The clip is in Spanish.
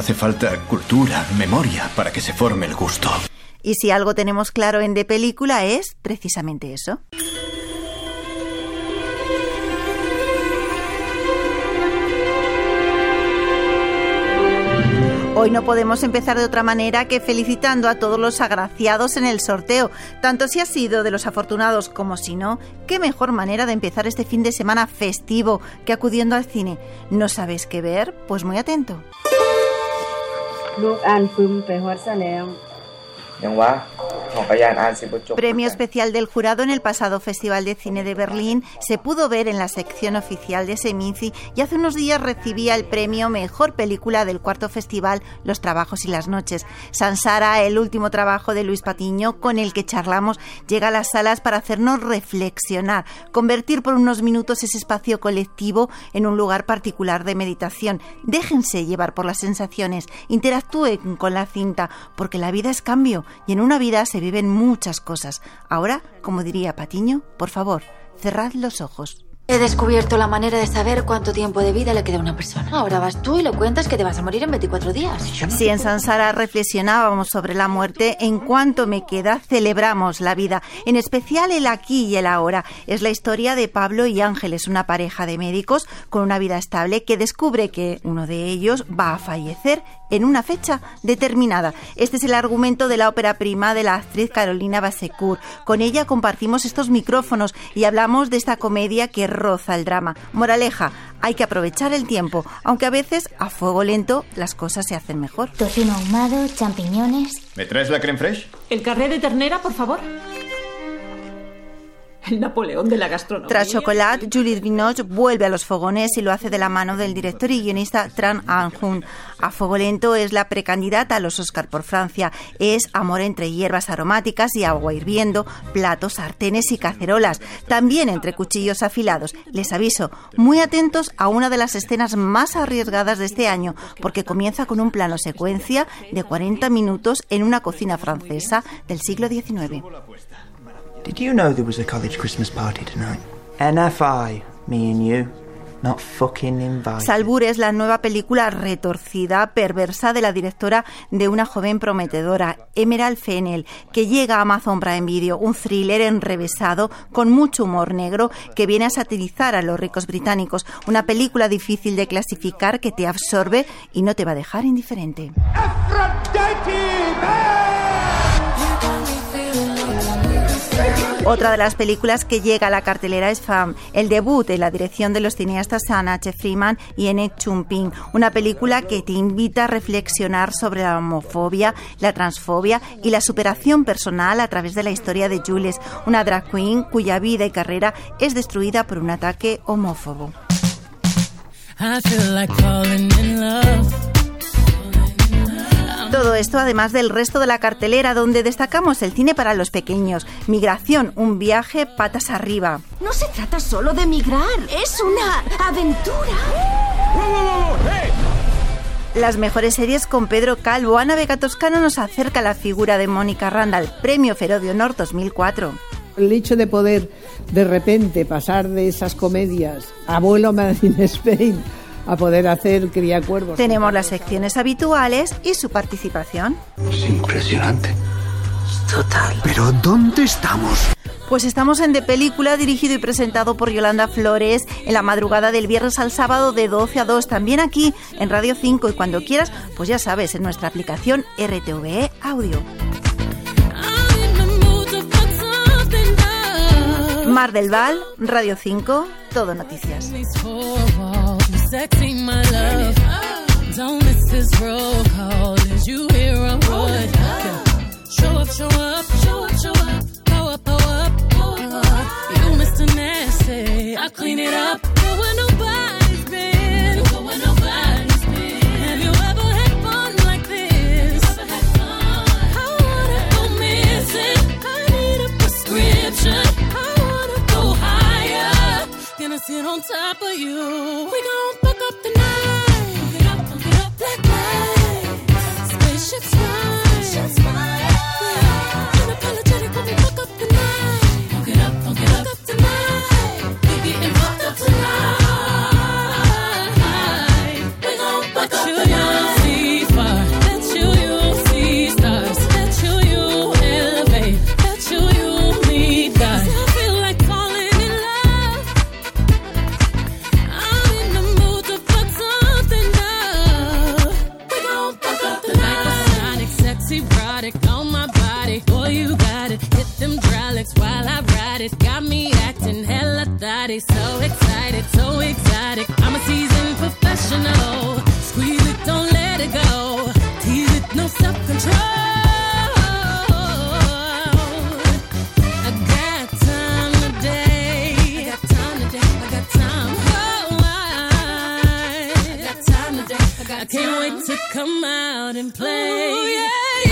Hace falta cultura, memoria, para que se forme el gusto. Y si algo tenemos claro en de película es precisamente eso. Hoy no podemos empezar de otra manera que felicitando a todos los agraciados en el sorteo, tanto si ha sido de los afortunados como si no, qué mejor manera de empezar este fin de semana festivo que acudiendo al cine. ¿No sabes qué ver? Pues muy atento. ลูกอ่านฟึมไปฮอดซะแล้วยังวะ Premio especial del jurado en el pasado Festival de Cine de Berlín se pudo ver en la sección oficial de Seminci y hace unos días recibía el premio Mejor Película del cuarto festival Los Trabajos y las Noches. Sansara, el último trabajo de Luis Patiño con el que charlamos, llega a las salas para hacernos reflexionar, convertir por unos minutos ese espacio colectivo en un lugar particular de meditación. Déjense llevar por las sensaciones, interactúen con la cinta, porque la vida es cambio y en una vida se viven muchas cosas. Ahora, como diría Patiño, por favor, cerrad los ojos. He descubierto la manera de saber cuánto tiempo de vida le queda a una persona. Ahora vas tú y le cuentas que te vas a morir en 24 días. Si en Sansara reflexionábamos sobre la muerte, en cuanto me queda, celebramos la vida, en especial el aquí y el ahora. Es la historia de Pablo y Ángeles, una pareja de médicos con una vida estable que descubre que uno de ellos va a fallecer en una fecha determinada. Este es el argumento de la ópera prima de la actriz Carolina Basecourt. Con ella compartimos estos micrófonos y hablamos de esta comedia que roza el drama. Moraleja, hay que aprovechar el tiempo, aunque a veces a fuego lento las cosas se hacen mejor. Tocino ahumado, champiñones. ¿Me traes la creme fraiche? ¿El carré de ternera, por favor? Napoleón de la gastronomía. Tras Chocolat, Juliette Binoche vuelve a los fogones y lo hace de la mano del director y guionista Tran Anjun. A Fuego Lento es la precandidata a los Oscar por Francia. Es amor entre hierbas aromáticas y agua hirviendo, platos, sartenes y cacerolas. También entre cuchillos afilados. Les aviso, muy atentos a una de las escenas más arriesgadas de este año, porque comienza con un plano secuencia de 40 minutos en una cocina francesa del siglo XIX. Did you know there was a college Christmas party tonight? NFI, me and you. Not fucking invited. Salbur es la nueva película retorcida, perversa de la directora de una joven prometedora, Emerald Fennell, que llega a Amazon Prime Video, un thriller enrevesado con mucho humor negro que viene a satirizar a los ricos británicos, una película difícil de clasificar que te absorbe y no te va a dejar indiferente. Otra de las películas que llega a la cartelera es Fam, el debut en la dirección de los cineastas Sanache Freeman y Enek Chumping, una película que te invita a reflexionar sobre la homofobia, la transfobia y la superación personal a través de la historia de Jules, una drag queen cuya vida y carrera es destruida por un ataque homófobo. Todo esto además del resto de la cartelera donde destacamos el cine para los pequeños, Migración, un viaje patas arriba. No se trata solo de migrar, es una aventura. Las mejores series con Pedro Calvo. Ana Vega Toscano nos acerca a la figura de Mónica Randall, Premio Feroz de Honor 2004. El hecho de poder de repente pasar de esas comedias Abuelo Made in Spain a poder hacer Cría Cuervos. Tenemos las secciones habituales y su participación. Es impresionante. Total. Pero ¿dónde estamos? Pues estamos en De Película, dirigido y presentado por Yolanda Flores, en la madrugada del viernes al sábado de 12 a 2, también aquí en Radio 5 y cuando quieras, pues ya sabes, en nuestra aplicación RTVE Audio. Mar del Val, Radio 5, Todo Noticias. Sexy, my love. Don't miss this roll call as you hear a wood. Show up, show up, show up, show up. Go up, go up. You Mr. Nasty, I clean it up. Go where nobody's been. Have you ever had fun like this? I wanna go missing. I need a prescription. I wanna go higher. Gonna sit on top of you. We gon' up the night. Up, get up, black lights. Spaceships. Erotic on my body. Boy, you got it. Hit them hydraulics while I ride it. Got me acting hella thotty. So excited, so exotic. I'm a seasoned professional. Squeeze it, don't let it go. Tease it, no self control. I got time today. I got time today. I got time. I, I got time today. I, got I can't wait to come out and play. Ooh, yeah,